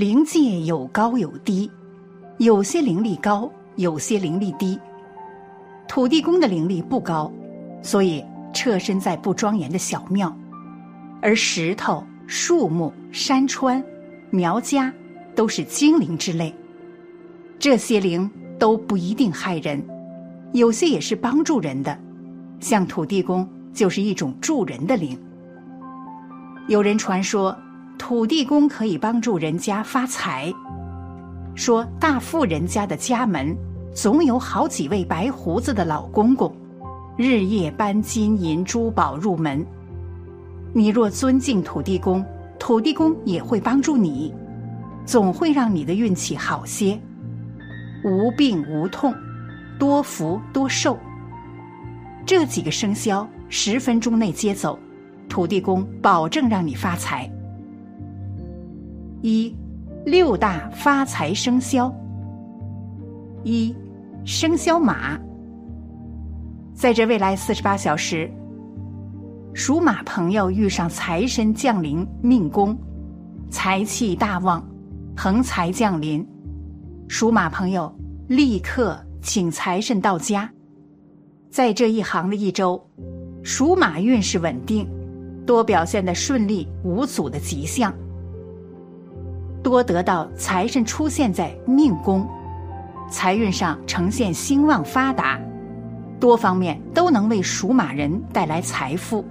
灵界有高有低，有些灵力高，有些灵力低。土地公的灵力不高，所以侧身在不庄严的小庙，而石头、树木、山川、苗家都是精灵之类。这些灵都不一定害人，有些也是帮助人的，像土地公就是一种助人的灵。有人传说。土地公可以帮助人家发财，说大富人家的家门总有好几位白胡子的老公公，日夜搬金银珠宝入门。你若尊敬土地公，土地公也会帮助你，总会让你的运气好些，无病无痛，多福多寿。这几个生肖十分钟内接走，土地公保证让你发财。一，六大发财生肖。一，生肖马。在这未来四十八小时，属马朋友遇上财神降临命宫，财气大旺，横财降临，属马朋友立刻请财神到家。在这一行的一周，属马运势稳定，多表现的顺利无阻的吉象。多得到财神出现在命宫，财运上呈现兴旺发达，多方面都能为属马人带来财富。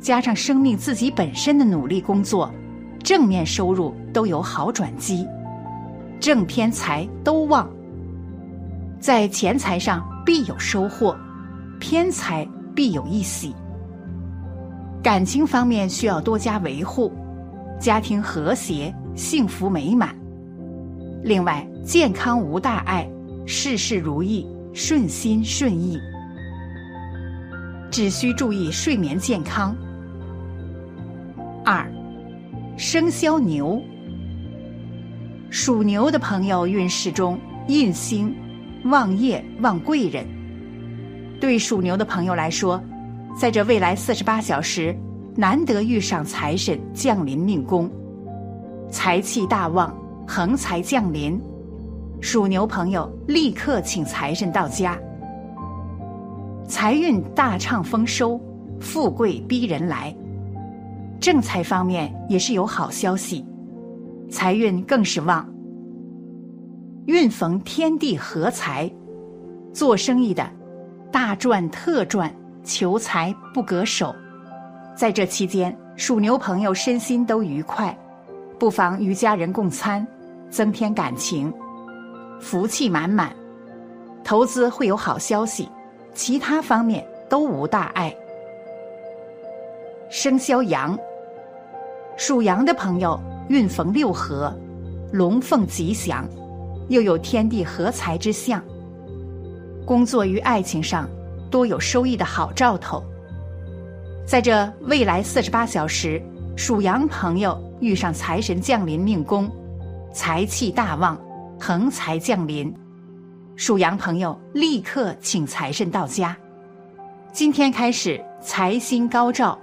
加上生命自己本身的努力工作，正面收入都有好转机，正偏财都旺。在钱财上必有收获，偏财必有一喜。感情方面需要多加维护。家庭和谐、幸福美满。另外，健康无大碍，事事如意，顺心顺意。只需注意睡眠健康。二，生肖牛。属牛的朋友运势中印星旺业旺贵人。对属牛的朋友来说，在这未来四十八小时。难得遇上财神降临命宫，财气大旺，横财降临，属牛朋友立刻请财神到家，财运大畅丰收，富贵逼人来。正财方面也是有好消息，财运更是旺，运逢天地合财，做生意的大赚特赚，求财不隔手。在这期间，属牛朋友身心都愉快，不妨与家人共餐，增添感情，福气满满。投资会有好消息，其他方面都无大碍。生肖羊，属羊的朋友运逢六合，龙凤吉祥，又有天地合财之象，工作与爱情上多有收益的好兆头。在这未来四十八小时，属羊朋友遇上财神降临命宫，财气大旺，横财降临，属羊朋友立刻请财神到家。今天开始财星高照，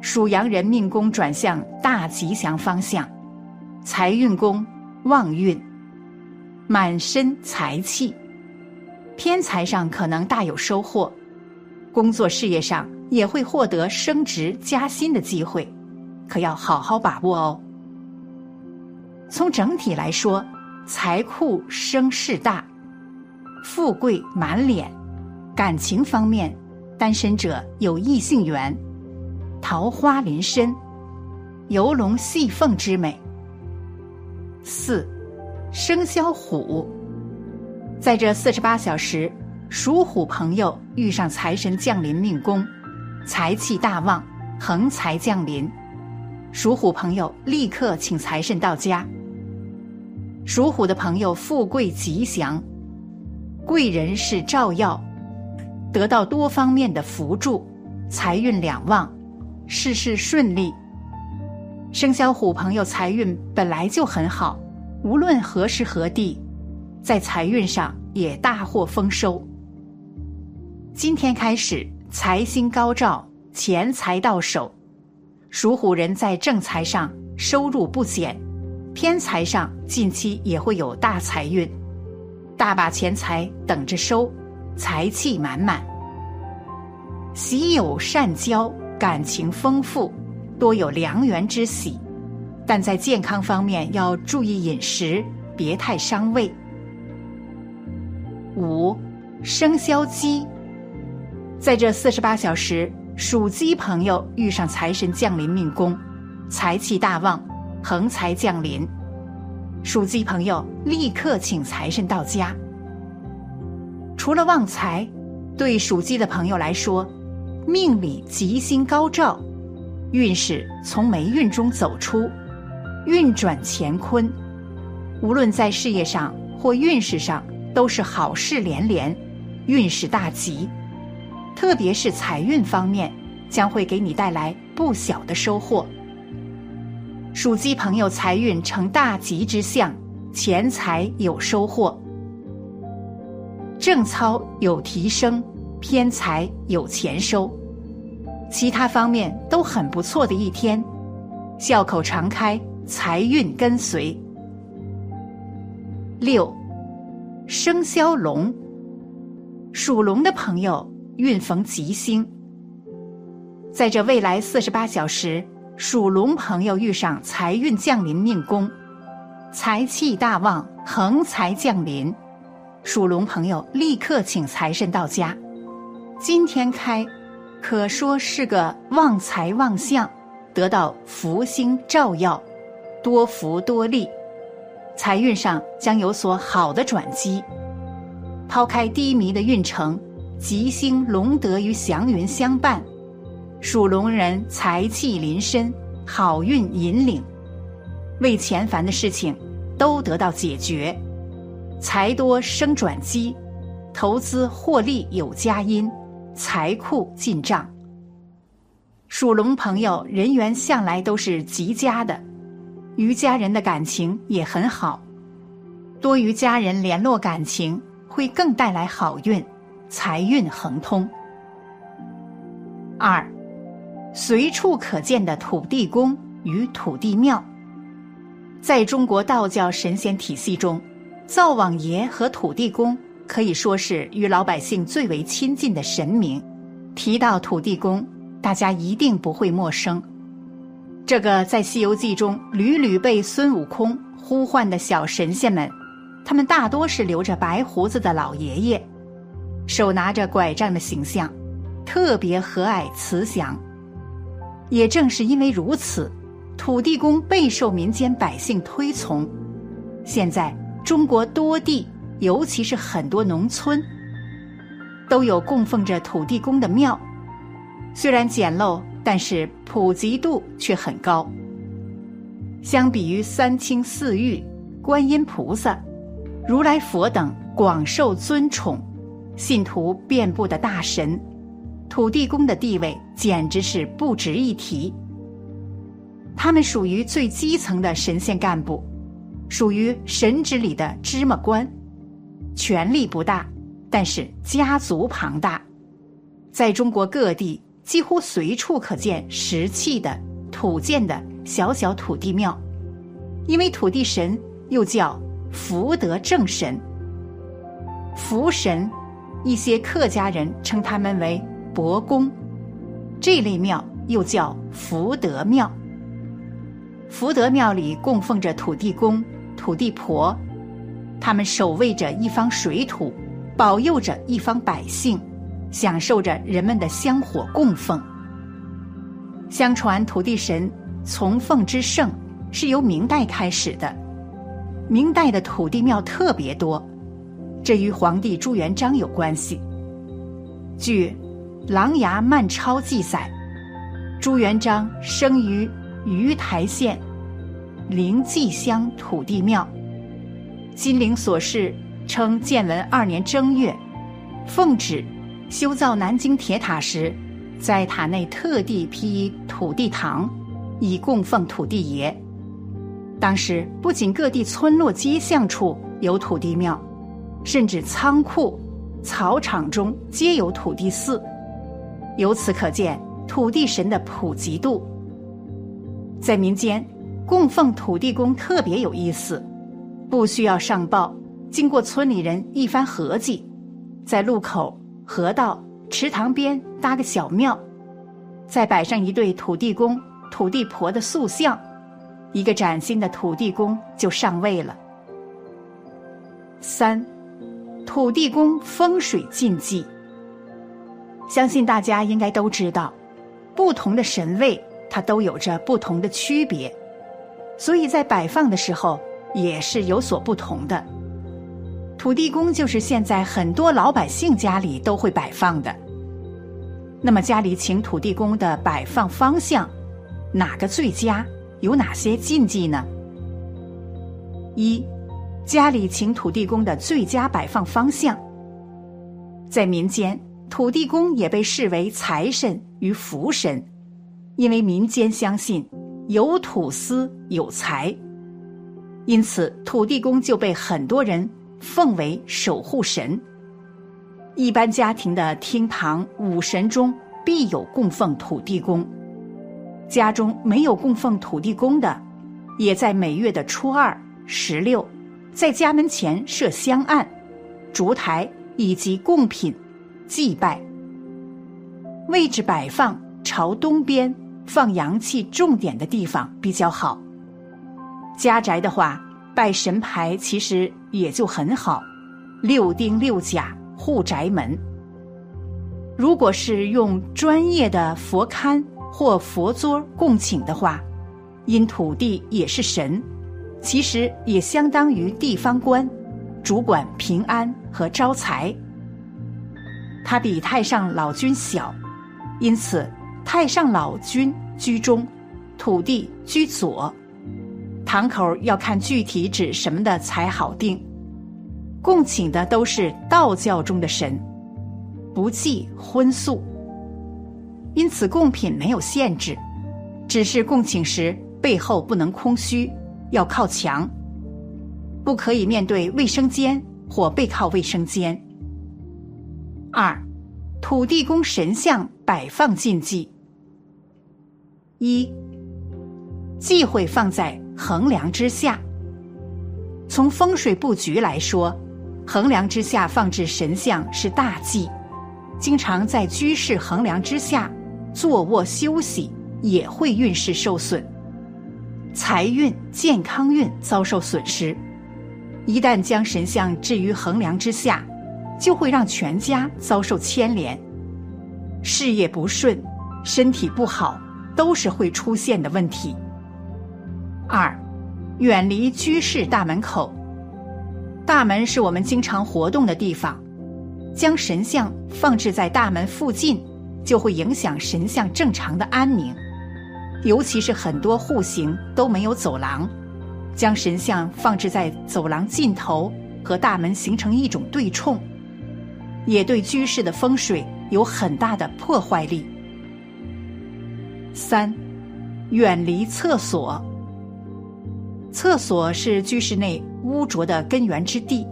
属羊人命宫转向大吉祥方向，财运宫旺运，满身财气，偏财上可能大有收获，工作事业上。也会获得升职加薪的机会，可要好好把握哦。从整体来说，财库声势大，富贵满脸。感情方面，单身者有异性缘，桃花临身，游龙戏凤之美。四，生肖虎，在这四十八小时，属虎朋友遇上财神降临命宫。财气大旺，横财降临，属虎朋友立刻请财神到家。属虎的朋友富贵吉祥，贵人是照耀，得到多方面的扶助，财运两旺，事事顺利。生肖虎朋友财运本来就很好，无论何时何地，在财运上也大获丰收。今天开始。财星高照，钱财到手，属虎人在正财上收入不减，偏财上近期也会有大财运，大把钱财等着收，财气满满。喜友善交，感情丰富，多有良缘之喜，但在健康方面要注意饮食，别太伤胃。五，生肖鸡，在这四十八小时，属鸡朋友遇上财神降临命宫，财气大旺，横财降临。属鸡朋友立刻请财神到家。除了旺财，对属鸡的朋友来说，命里吉星高照，运势从霉运中走出，运转乾坤，无论在事业上或运势上。都是好事连连，运势大吉，特别是财运方面，将会给你带来不小的收获。属鸡朋友财运成大吉之象，钱财有收获，正操有提升，偏财有钱收，其他方面都很不错的一天，笑口常开，财运跟随。六。生肖龙，属龙的朋友运逢吉星。在这未来四十八小时，属龙朋友遇上财运降临命宫，财气大旺，横财降临。属龙朋友立刻请财神到家。今天开，可说是个旺财旺相，得到福星照耀，多福多利。财运上将有所好的转机。抛开低迷的运程，吉星龙德与祥云相伴，属龙人财气临身，好运引领，为前烦的事情都得到解决，财多生转机，投资获利有佳音，财库进账。属龙朋友人缘向来都是极佳的。与家人的感情也很好，多与家人联络感情会更带来好运，财运亨通。二，随处可见的土地公与土地庙，在中国道教神仙体系中，灶王爷和土地公可以说是与老百姓最为亲近的神明。提到土地公，大家一定不会陌生。这个在《西游记》中屡屡被孙悟空呼唤的小神仙们，他们大多是留着白胡子的老爷爷，手拿着拐杖的形象，特别和蔼慈祥。也正是因为如此，土地公备受民间百姓推崇。现在中国多地，尤其是很多农村，都有供奉着土地公的庙，虽然简陋。但是普及度却很高。相比于三清四御、观音菩萨、如来佛等广受尊崇、信徒遍布的大神，土地公的地位简直是不值一提。他们属于最基层的神仙干部，属于神职里的芝麻官，权力不大，但是家族庞大，在中国各地。几乎随处可见石砌的、土建的小小土地庙，因为土地神又叫福德正神、福神，一些客家人称他们为伯公。这类庙又叫福德庙。福德庙里供奉着土地公、土地婆，他们守卫着一方水土，保佑着一方百姓。享受着人们的香火供奉。相传土地神从奉之盛是由明代开始的，明代的土地庙特别多，这与皇帝朱元璋有关系。据《琅琊漫抄》记载，朱元璋生于鱼台县灵济乡土地庙。金陵所事称建文二年正月，奉旨。修造南京铁塔时，在塔内特地辟土地堂，以供奉土地爷。当时不仅各地村落街巷处有土地庙，甚至仓库、草场中皆有土地寺。由此可见土地神的普及度。在民间，供奉土地公特别有意思，不需要上报，经过村里人一番合计，在路口、河道、池塘边搭个小庙，再摆上一对土地公、土地婆的塑像，一个崭新的土地公就上位了。三，土地公风水禁忌。相信大家应该都知道，不同的神位它都有着不同的区别。所以在摆放的时候也是有所不同的。土地公就是现在很多老百姓家里都会摆放的。那么家里请土地公的摆放方向，哪个最佳？有哪些禁忌呢？一，家里请土地公的最佳摆放方向，在民间，土地公也被视为财神与福神，因为民间相信。有土司有财，因此土地公就被很多人奉为守护神。一般家庭的厅堂五神中必有供奉土地公，家中没有供奉土地公的，也在每月的初二、十六，在家门前设香案、烛台以及贡品祭拜，位置摆放朝东边。放阳气重点的地方比较好。家宅的话，拜神牌其实也就很好，六丁六甲护宅门。如果是用专业的佛龛或佛桌供请的话，因土地也是神，其实也相当于地方官，主管平安和招财。他比太上老君小，因此。太上老君居中，土地居左，堂口要看具体指什么的才好定。供请的都是道教中的神，不忌荤素，因此贡品没有限制，只是供请时背后不能空虚，要靠墙，不可以面对卫生间或背靠卫生间。二，土地公神像摆放禁忌。一，忌讳放在横梁之下。从风水布局来说，横梁之下放置神像是大忌，经常在居室横梁之下坐卧休息，也会运势受损，财运、健康运遭受损失。一旦将神像置于横梁之下，就会让全家遭受牵连，事业不顺，身体不好。都是会出现的问题。二，远离居室大门口。大门是我们经常活动的地方，将神像放置在大门附近，就会影响神像正常的安宁。尤其是很多户型都没有走廊，将神像放置在走廊尽头，和大门形成一种对冲，也对居室的风水有很大的破坏力。三，远离厕所。厕所是居室内污浊的根源之地，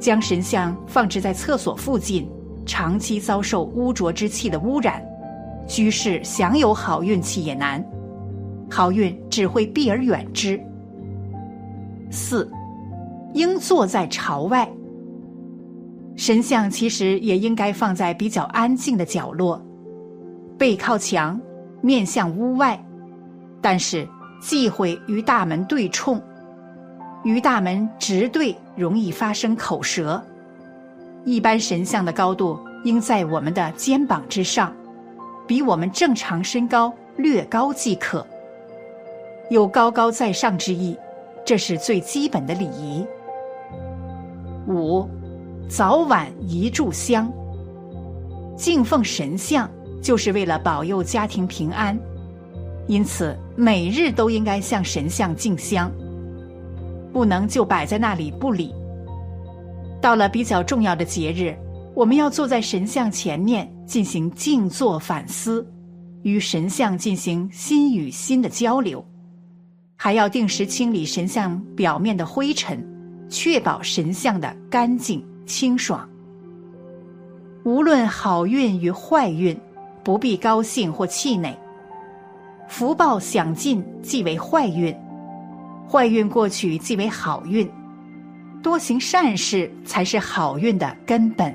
将神像放置在厕所附近，长期遭受污浊之气的污染，居士想有好运气也难，好运只会避而远之。四，应坐在朝外。神像其实也应该放在比较安静的角落，背靠墙。面向屋外，但是忌讳与大门对冲，与大门直对容易发生口舌。一般神像的高度应在我们的肩膀之上，比我们正常身高略高即可，有高高在上之意，这是最基本的礼仪。五，早晚一炷香，敬奉神像。就是为了保佑家庭平安，因此每日都应该向神像敬香，不能就摆在那里不理。到了比较重要的节日，我们要坐在神像前面进行静坐反思，与神像进行心与心的交流，还要定时清理神像表面的灰尘，确保神像的干净清爽。无论好运与坏运。不必高兴或气馁，福报享尽即为坏运，坏运过去即为好运，多行善事才是好运的根本。